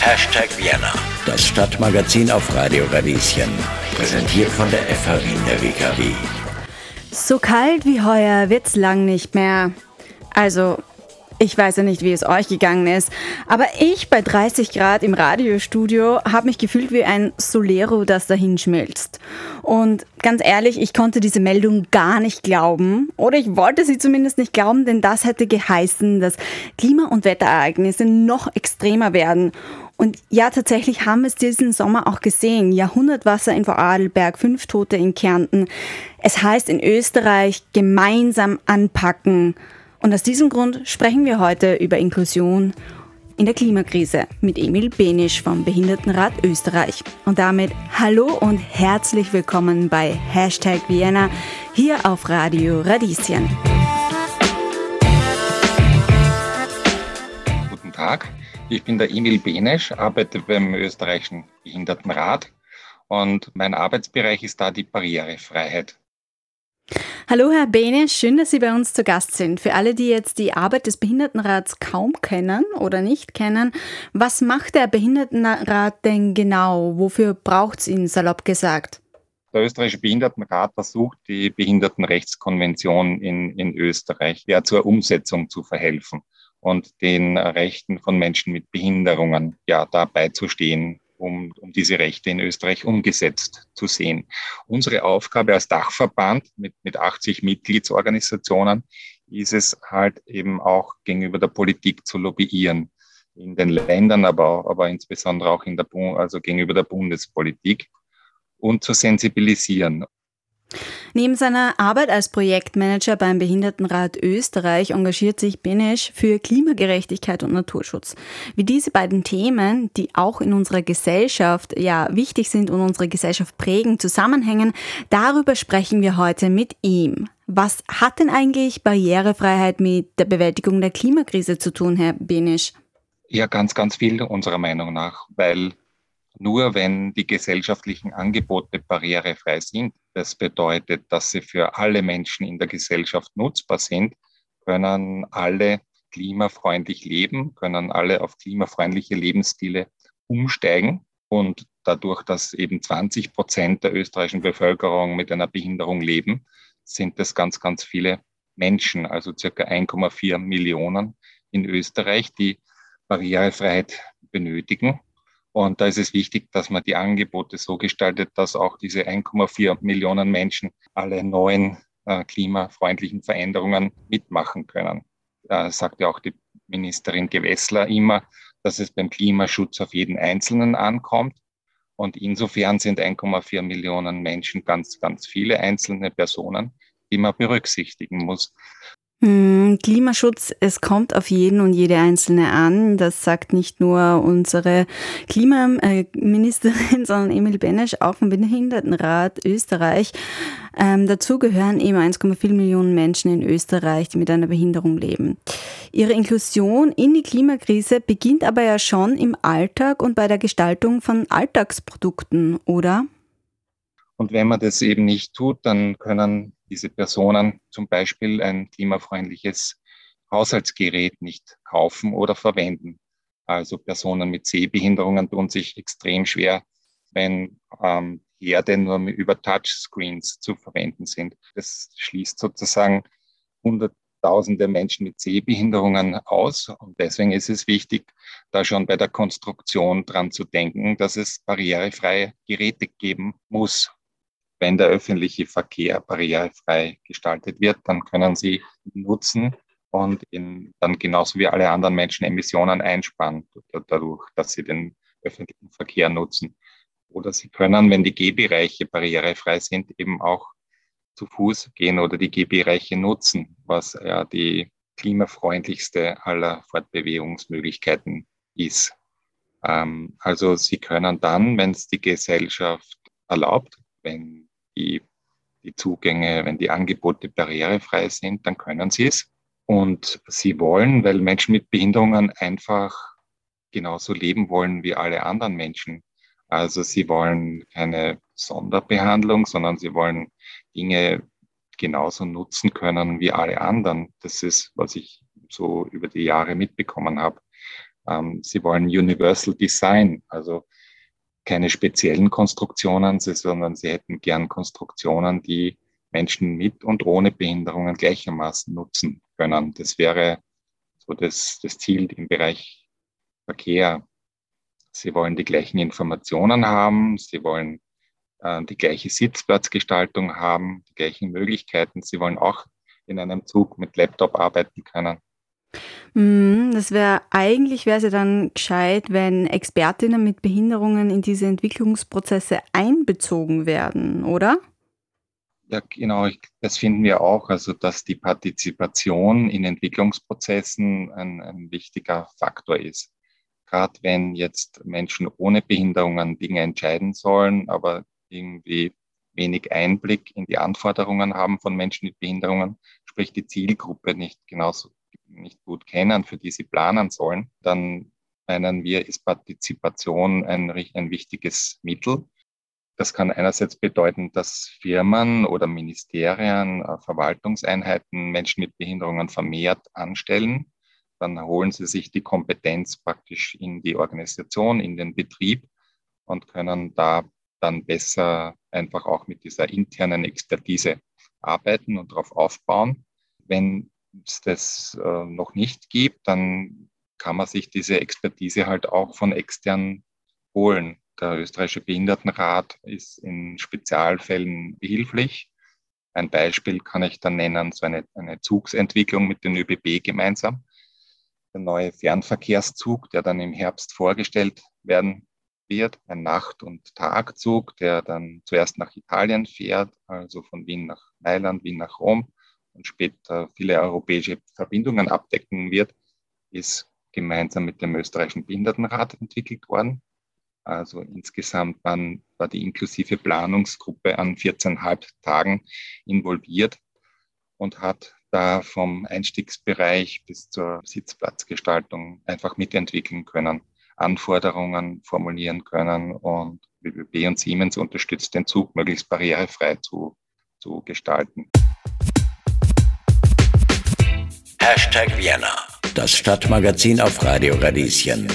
Hashtag Vienna, das Stadtmagazin auf Radio Radieschen. Präsentiert von der FH Wien der WKW. So kalt wie heuer wird's lang nicht mehr. Also, ich weiß ja nicht, wie es euch gegangen ist, aber ich bei 30 Grad im Radiostudio habe mich gefühlt wie ein Solero, das dahin schmilzt. Und ganz ehrlich, ich konnte diese Meldung gar nicht glauben. Oder ich wollte sie zumindest nicht glauben, denn das hätte geheißen, dass Klima- und Wetterereignisse noch extremer werden. Und ja, tatsächlich haben wir es diesen Sommer auch gesehen. Jahrhundertwasser in Vorarlberg, fünf Tote in Kärnten. Es heißt in Österreich gemeinsam anpacken. Und aus diesem Grund sprechen wir heute über Inklusion in der Klimakrise mit Emil Benisch vom Behindertenrat Österreich. Und damit hallo und herzlich willkommen bei Hashtag Vienna hier auf Radio Radieschen. Guten Tag, ich bin der Emil Benesch, arbeite beim österreichischen Behindertenrat und mein Arbeitsbereich ist da die Barrierefreiheit. Hallo Herr Bene, schön, dass Sie bei uns zu Gast sind. Für alle, die jetzt die Arbeit des Behindertenrats kaum kennen oder nicht kennen, was macht der Behindertenrat denn genau? Wofür braucht es ihn, salopp gesagt? Der österreichische Behindertenrat versucht, die Behindertenrechtskonvention in, in Österreich ja, zur Umsetzung zu verhelfen und den Rechten von Menschen mit Behinderungen ja, dabei zu stehen, um, um diese Rechte in Österreich umgesetzt zu sehen. Unsere Aufgabe als Dachverband mit, mit 80 Mitgliedsorganisationen ist es halt eben auch gegenüber der Politik zu lobbyieren in den Ländern, aber, aber insbesondere auch in der, also gegenüber der Bundespolitik und zu sensibilisieren. Neben seiner Arbeit als Projektmanager beim Behindertenrat Österreich engagiert sich Benesch für Klimagerechtigkeit und Naturschutz. Wie diese beiden Themen, die auch in unserer Gesellschaft ja wichtig sind und unsere Gesellschaft prägen, zusammenhängen, darüber sprechen wir heute mit ihm. Was hat denn eigentlich Barrierefreiheit mit der Bewältigung der Klimakrise zu tun, Herr Benesch? Ja, ganz, ganz viel unserer Meinung nach, weil nur wenn die gesellschaftlichen Angebote barrierefrei sind, das bedeutet, dass sie für alle Menschen in der Gesellschaft nutzbar sind, können alle klimafreundlich leben, können alle auf klimafreundliche Lebensstile umsteigen. Und dadurch, dass eben 20 Prozent der österreichischen Bevölkerung mit einer Behinderung leben, sind es ganz, ganz viele Menschen, also circa 1,4 Millionen in Österreich, die Barrierefreiheit benötigen. Und da ist es wichtig, dass man die Angebote so gestaltet, dass auch diese 1,4 Millionen Menschen alle neuen äh, klimafreundlichen Veränderungen mitmachen können. Da sagt ja auch die Ministerin Gewessler immer, dass es beim Klimaschutz auf jeden Einzelnen ankommt. Und insofern sind 1,4 Millionen Menschen ganz, ganz viele einzelne Personen, die man berücksichtigen muss. Hm, Klimaschutz, es kommt auf jeden und jede Einzelne an. Das sagt nicht nur unsere Klimaministerin, sondern Emil Benesch, auch vom Behindertenrat Österreich. Ähm, dazu gehören eben 1,4 Millionen Menschen in Österreich, die mit einer Behinderung leben. Ihre Inklusion in die Klimakrise beginnt aber ja schon im Alltag und bei der Gestaltung von Alltagsprodukten, oder? Und wenn man das eben nicht tut, dann können diese Personen zum Beispiel ein klimafreundliches Haushaltsgerät nicht kaufen oder verwenden. Also Personen mit Sehbehinderungen tun sich extrem schwer, wenn ähm, Herde nur über Touchscreens zu verwenden sind. Das schließt sozusagen hunderttausende Menschen mit Sehbehinderungen aus. Und deswegen ist es wichtig, da schon bei der Konstruktion dran zu denken, dass es barrierefreie Geräte geben muss wenn der öffentliche Verkehr barrierefrei gestaltet wird, dann können Sie nutzen und in, dann genauso wie alle anderen Menschen Emissionen einsparen, dadurch, dass sie den öffentlichen Verkehr nutzen. Oder Sie können, wenn die Gehbereiche barrierefrei sind, eben auch zu Fuß gehen oder die Gehbereiche nutzen, was ja die klimafreundlichste aller Fortbewegungsmöglichkeiten ist. Ähm, also Sie können dann, wenn es die Gesellschaft erlaubt, wenn die, die Zugänge, wenn die Angebote barrierefrei sind, dann können sie es. Und sie wollen, weil Menschen mit Behinderungen einfach genauso leben wollen wie alle anderen Menschen. Also sie wollen keine Sonderbehandlung, sondern sie wollen Dinge genauso nutzen können wie alle anderen. Das ist, was ich so über die Jahre mitbekommen habe. Ähm, sie wollen Universal Design, also keine speziellen Konstruktionen, sondern sie hätten gern Konstruktionen, die Menschen mit und ohne Behinderungen gleichermaßen nutzen können. Das wäre so das, das Ziel im Bereich Verkehr. Sie wollen die gleichen Informationen haben, sie wollen äh, die gleiche Sitzplatzgestaltung haben, die gleichen Möglichkeiten. Sie wollen auch in einem Zug mit Laptop arbeiten können. Mhm, das wäre eigentlich wäre es ja dann gescheit, wenn Expertinnen mit Behinderungen in diese Entwicklungsprozesse einbezogen werden, oder? Ja, genau, das finden wir auch, also dass die Partizipation in Entwicklungsprozessen ein, ein wichtiger Faktor ist. Gerade wenn jetzt Menschen ohne Behinderungen Dinge entscheiden sollen, aber irgendwie wenig Einblick in die Anforderungen haben von Menschen mit Behinderungen, sprich die Zielgruppe nicht genauso nicht gut kennen, für die sie planen sollen, dann meinen wir, ist Partizipation ein, ein wichtiges Mittel. Das kann einerseits bedeuten, dass Firmen oder Ministerien, äh, Verwaltungseinheiten Menschen mit Behinderungen vermehrt anstellen. Dann holen sie sich die Kompetenz praktisch in die Organisation, in den Betrieb und können da dann besser einfach auch mit dieser internen Expertise arbeiten und darauf aufbauen. Wenn es das äh, noch nicht gibt, dann kann man sich diese Expertise halt auch von extern holen. Der österreichische Behindertenrat ist in Spezialfällen behilflich. Ein Beispiel kann ich dann nennen, so eine, eine Zugsentwicklung mit den ÖBB gemeinsam. Der neue Fernverkehrszug, der dann im Herbst vorgestellt werden wird, ein Nacht- und Tagzug, der dann zuerst nach Italien fährt, also von Wien nach Mailand, Wien nach Rom und später viele europäische Verbindungen abdecken wird, ist gemeinsam mit dem österreichischen Behindertenrat entwickelt worden. Also insgesamt waren, war die inklusive Planungsgruppe an 14,5 Tagen involviert und hat da vom Einstiegsbereich bis zur Sitzplatzgestaltung einfach mitentwickeln können, Anforderungen formulieren können und ÖBB und Siemens unterstützt den Zug möglichst barrierefrei zu, zu gestalten. Hashtag Vienna, das Stadtmagazin auf Radio Radieschen.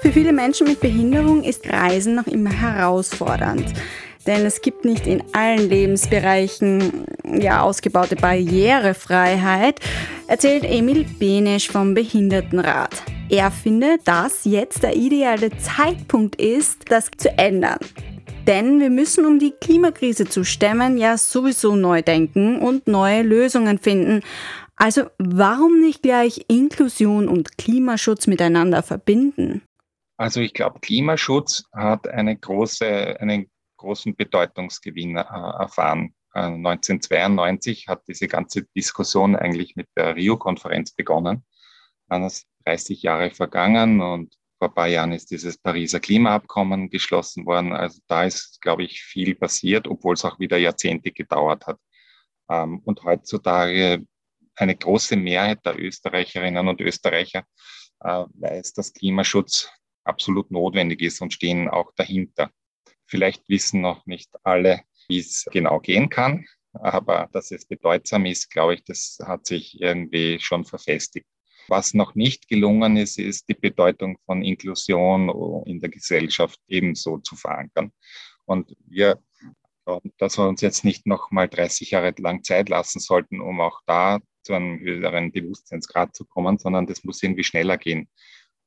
Für viele Menschen mit Behinderung ist Reisen noch immer herausfordernd. Denn es gibt nicht in allen Lebensbereichen ja, ausgebaute Barrierefreiheit, erzählt Emil Benesch vom Behindertenrat. Er findet, dass jetzt der ideale Zeitpunkt ist, das zu ändern. Denn wir müssen, um die Klimakrise zu stemmen, ja sowieso neu denken und neue Lösungen finden. Also warum nicht gleich Inklusion und Klimaschutz miteinander verbinden? Also ich glaube, Klimaschutz hat eine große, einen großen Bedeutungsgewinn äh, erfahren. 1992 äh, hat diese ganze Diskussion eigentlich mit der Rio-Konferenz begonnen. Dann ist 30 Jahre vergangen und vor ein paar Jahren ist dieses Pariser Klimaabkommen geschlossen worden. Also da ist, glaube ich, viel passiert, obwohl es auch wieder Jahrzehnte gedauert hat. Ähm, und heutzutage eine große Mehrheit der Österreicherinnen und Österreicher äh, weiß, dass Klimaschutz absolut notwendig ist und stehen auch dahinter. Vielleicht wissen noch nicht alle, wie es genau gehen kann, aber dass es bedeutsam ist, glaube ich, das hat sich irgendwie schon verfestigt. Was noch nicht gelungen ist, ist die Bedeutung von Inklusion in der Gesellschaft ebenso zu verankern. Und wir dass wir uns jetzt nicht noch mal 30 Jahre lang Zeit lassen sollten, um auch da zu einem höheren Bewusstseinsgrad zu kommen, sondern das muss irgendwie schneller gehen.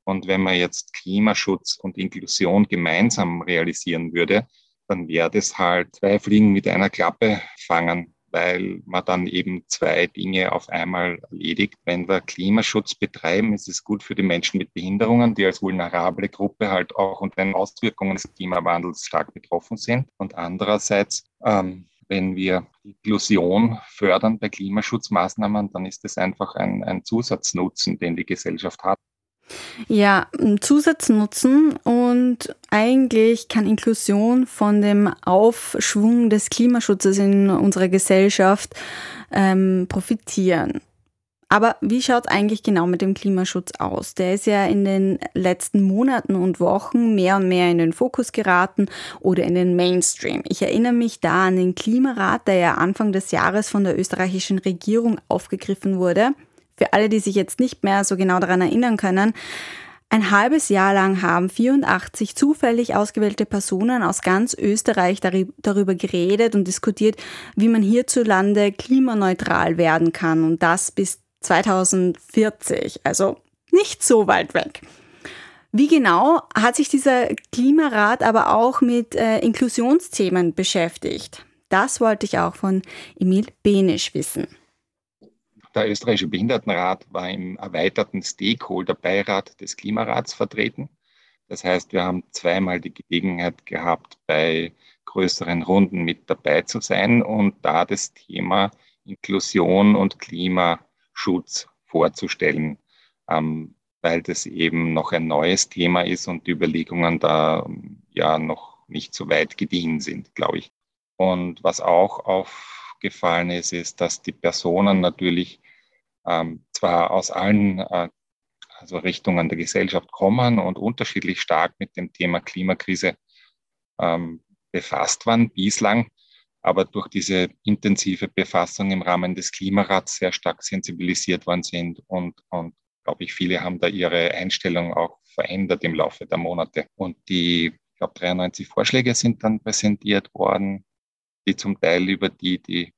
Und wenn man jetzt Klimaschutz und Inklusion gemeinsam realisieren würde, dann wäre das halt zwei Fliegen mit einer Klappe fangen weil man dann eben zwei Dinge auf einmal erledigt. Wenn wir Klimaschutz betreiben, ist es gut für die Menschen mit Behinderungen, die als vulnerable Gruppe halt auch unter den Auswirkungen des Klimawandels stark betroffen sind. Und andererseits, ähm, wenn wir Inklusion fördern bei Klimaschutzmaßnahmen, dann ist es einfach ein, ein Zusatznutzen, den die Gesellschaft hat. Ja, Zusatznutzen und eigentlich kann Inklusion von dem Aufschwung des Klimaschutzes in unserer Gesellschaft ähm, profitieren. Aber wie schaut es eigentlich genau mit dem Klimaschutz aus? Der ist ja in den letzten Monaten und Wochen mehr und mehr in den Fokus geraten oder in den Mainstream. Ich erinnere mich da an den Klimarat, der ja Anfang des Jahres von der österreichischen Regierung aufgegriffen wurde. Für alle, die sich jetzt nicht mehr so genau daran erinnern können, ein halbes Jahr lang haben 84 zufällig ausgewählte Personen aus ganz Österreich darüber geredet und diskutiert, wie man hierzulande klimaneutral werden kann und das bis 2040, also nicht so weit weg. Wie genau hat sich dieser Klimarat aber auch mit äh, Inklusionsthemen beschäftigt? Das wollte ich auch von Emil Benisch wissen. Der österreichische Behindertenrat war im erweiterten Stakeholder-Beirat des Klimarats vertreten. Das heißt, wir haben zweimal die Gelegenheit gehabt, bei größeren Runden mit dabei zu sein und da das Thema Inklusion und Klimaschutz vorzustellen, ähm, weil das eben noch ein neues Thema ist und die Überlegungen da ja noch nicht so weit gediehen sind, glaube ich. Und was auch aufgefallen ist, ist, dass die Personen natürlich ähm, zwar aus allen äh, also Richtungen der Gesellschaft kommen und unterschiedlich stark mit dem Thema Klimakrise ähm, befasst waren bislang, aber durch diese intensive Befassung im Rahmen des Klimarats sehr stark sensibilisiert worden sind und, und glaube ich, viele haben da ihre Einstellung auch verändert im Laufe der Monate. Und die, ich glaube, 93 Vorschläge sind dann präsentiert worden, die zum Teil über die, die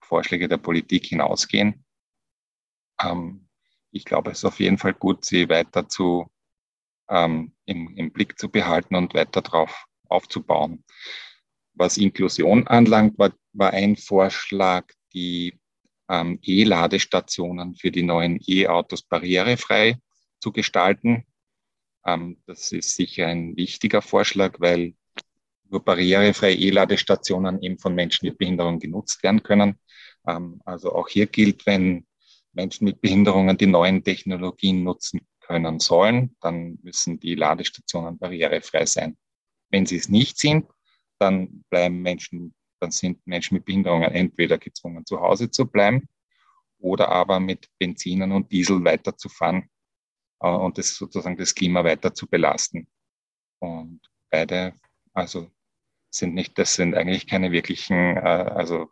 Vorschläge der Politik hinausgehen. Ähm, ich glaube, es ist auf jeden Fall gut, sie weiter zu, ähm, im, im Blick zu behalten und weiter darauf aufzubauen. Was Inklusion anlangt, war, war ein Vorschlag, die ähm, E-Ladestationen für die neuen E-Autos barrierefrei zu gestalten. Ähm, das ist sicher ein wichtiger Vorschlag, weil nur barrierefreie E-Ladestationen eben von Menschen mit Behinderung genutzt werden können. Ähm, also auch hier gilt, wenn Menschen mit Behinderungen die neuen Technologien nutzen können sollen, dann müssen die Ladestationen barrierefrei sein. Wenn sie es nicht sind, dann bleiben Menschen, dann sind Menschen mit Behinderungen entweder gezwungen, zu Hause zu bleiben oder aber mit Benzinen und Diesel weiterzufahren äh, und das sozusagen das Klima weiter zu belasten. Und beide, also sind nicht, das sind eigentlich keine wirklichen, äh, also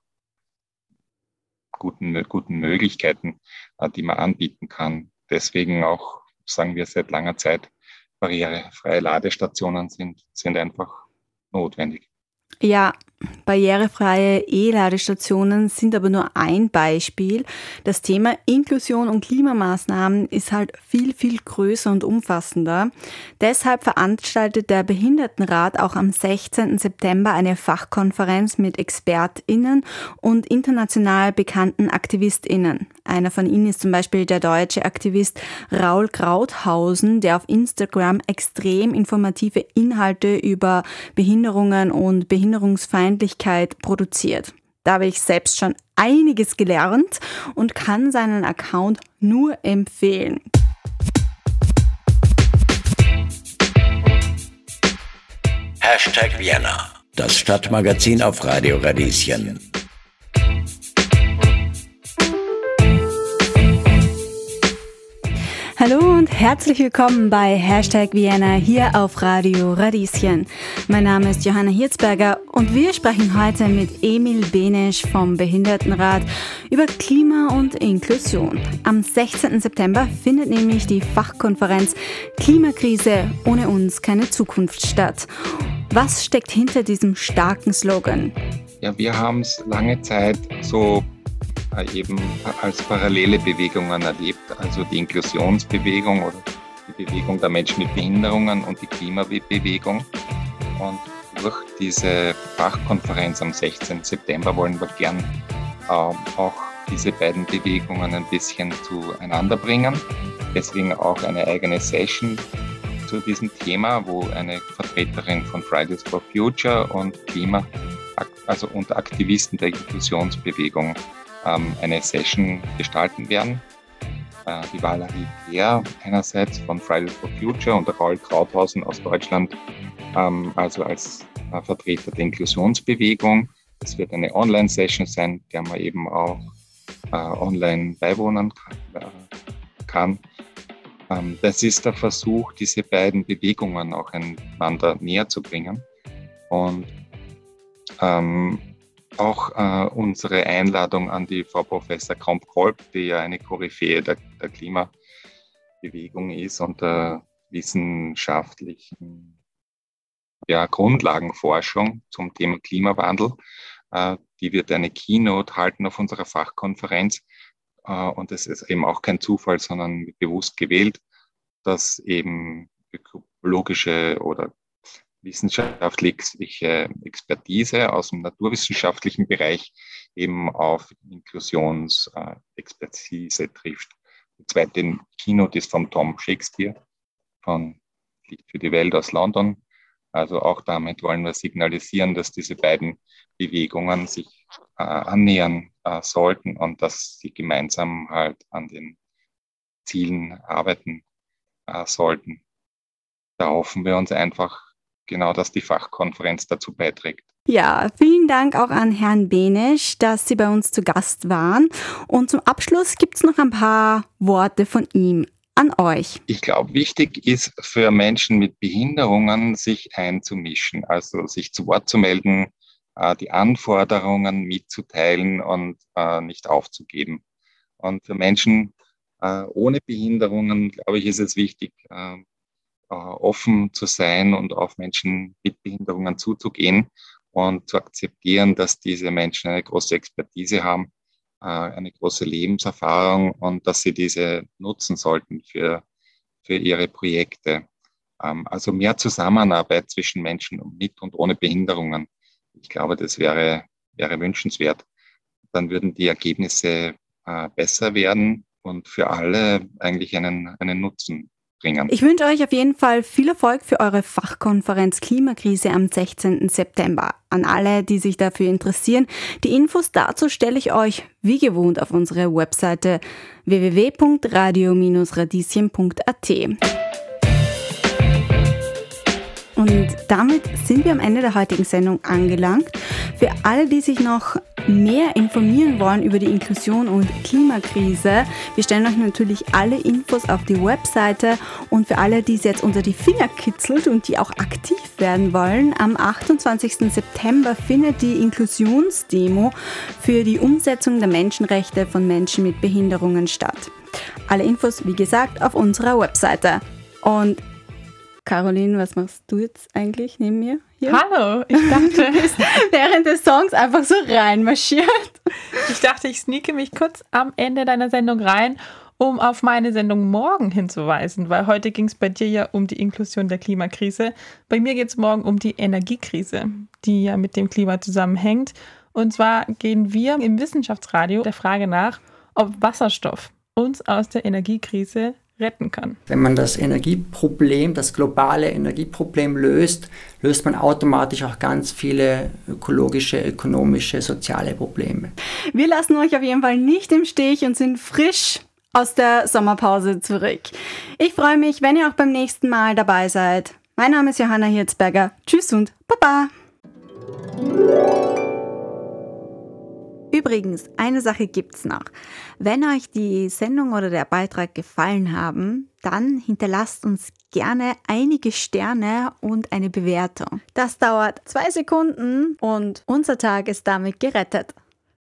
guten, guten Möglichkeiten, äh, die man anbieten kann. Deswegen auch, sagen wir seit langer Zeit, barrierefreie Ladestationen sind, sind einfach notwendig. Ja, barrierefreie E-Ladestationen sind aber nur ein Beispiel. Das Thema Inklusion und Klimamaßnahmen ist halt viel, viel größer und umfassender. Deshalb veranstaltet der Behindertenrat auch am 16. September eine Fachkonferenz mit ExpertInnen und international bekannten AktivistInnen. Einer von ihnen ist zum Beispiel der deutsche Aktivist Raul Krauthausen, der auf Instagram extrem informative Inhalte über Behinderungen und Behinderungsfeindlichkeit produziert. Da habe ich selbst schon einiges gelernt und kann seinen Account nur empfehlen. Hashtag Vienna, das Stadtmagazin auf Radio Radieschen. Hallo und herzlich willkommen bei Hashtag Vienna hier auf Radio Radieschen. Mein Name ist Johanna Hirzberger und wir sprechen heute mit Emil Benesch vom Behindertenrat über Klima und Inklusion. Am 16. September findet nämlich die Fachkonferenz Klimakrise ohne uns keine Zukunft statt. Was steckt hinter diesem starken Slogan? Ja, wir haben es lange Zeit so eben als parallele Bewegungen erlebt, also die Inklusionsbewegung oder die Bewegung der Menschen mit Behinderungen und die Klimabewegung. Und durch diese Fachkonferenz am 16. September wollen wir gern äh, auch diese beiden Bewegungen ein bisschen zueinander bringen. Deswegen auch eine eigene Session zu diesem Thema, wo eine Vertreterin von Fridays for Future und Klima, also und Aktivisten der Inklusionsbewegung ähm, eine Session gestalten werden. Äh, die Valerie Peer einerseits von Fridays for Future und der Raul Krauthausen aus Deutschland, ähm, also als äh, Vertreter der Inklusionsbewegung. Es wird eine Online-Session sein, der wir eben auch äh, online beiwohnen kann. Ähm, das ist der Versuch, diese beiden Bewegungen auch einander näher zu bringen. Und ähm, auch äh, unsere Einladung an die Frau Professor Kromp-Kolb, die ja eine Koryphäe der, der Klimabewegung ist und der wissenschaftlichen ja, Grundlagenforschung zum Thema Klimawandel. Äh, die wird eine Keynote halten auf unserer Fachkonferenz. Äh, und es ist eben auch kein Zufall, sondern bewusst gewählt, dass eben ökologische oder wissenschaftliche Expertise aus dem naturwissenschaftlichen Bereich eben auf Inklusionsexpertise trifft. Die zweite Keynote ist von Tom Shakespeare von Licht für die Welt aus London. Also auch damit wollen wir signalisieren, dass diese beiden Bewegungen sich äh, annähern äh, sollten und dass sie gemeinsam halt an den Zielen arbeiten äh, sollten. Da hoffen wir uns einfach genau, dass die Fachkonferenz dazu beiträgt. Ja, vielen Dank auch an Herrn Benisch, dass Sie bei uns zu Gast waren. Und zum Abschluss gibt es noch ein paar Worte von ihm an euch. Ich glaube, wichtig ist für Menschen mit Behinderungen, sich einzumischen, also sich zu Wort zu melden, äh, die Anforderungen mitzuteilen und äh, nicht aufzugeben. Und für Menschen äh, ohne Behinderungen, glaube ich, ist es wichtig, offen zu sein und auf Menschen mit Behinderungen zuzugehen und zu akzeptieren, dass diese Menschen eine große Expertise haben, eine große Lebenserfahrung und dass sie diese nutzen sollten für, für ihre Projekte. Ähm, also mehr Zusammenarbeit zwischen Menschen mit und ohne Behinderungen. Ich glaube, das wäre, wäre wünschenswert. Dann würden die Ergebnisse äh, besser werden und für alle eigentlich einen, einen Nutzen bringen. Ich wünsche euch auf jeden Fall viel Erfolg für eure Fachkonferenz Klimakrise am 16. September. An alle, die sich dafür interessieren, die Infos dazu stelle ich euch wie gewohnt auf unsere Webseite www.radio-radieschen.at. Und damit sind wir am Ende der heutigen Sendung angelangt. Für alle, die sich noch mehr informieren wollen über die Inklusion und Klimakrise, wir stellen euch natürlich alle Infos auf die Webseite und für alle, die es jetzt unter die Finger kitzelt und die auch aktiv werden wollen, am 28. September findet die Inklusionsdemo für die Umsetzung der Menschenrechte von Menschen mit Behinderungen statt. Alle Infos, wie gesagt, auf unserer Webseite. Und Caroline, was machst du jetzt eigentlich neben mir? Hier? Hallo, ich dachte, während des Songs einfach so reinmarschiert. Ich dachte, ich sneake mich kurz am Ende deiner Sendung rein, um auf meine Sendung morgen hinzuweisen, weil heute ging es bei dir ja um die Inklusion der Klimakrise. Bei mir geht es morgen um die Energiekrise, die ja mit dem Klima zusammenhängt. Und zwar gehen wir im Wissenschaftsradio der Frage nach, ob Wasserstoff uns aus der Energiekrise retten kann. Wenn man das Energieproblem, das globale Energieproblem löst, löst man automatisch auch ganz viele ökologische, ökonomische, soziale Probleme. Wir lassen euch auf jeden Fall nicht im Stich und sind frisch aus der Sommerpause zurück. Ich freue mich, wenn ihr auch beim nächsten Mal dabei seid. Mein Name ist Johanna Hirzberger. Tschüss und Baba! Übrigens, eine Sache gibt's noch. Wenn euch die Sendung oder der Beitrag gefallen haben, dann hinterlasst uns gerne einige Sterne und eine Bewertung. Das dauert zwei Sekunden und unser Tag ist damit gerettet.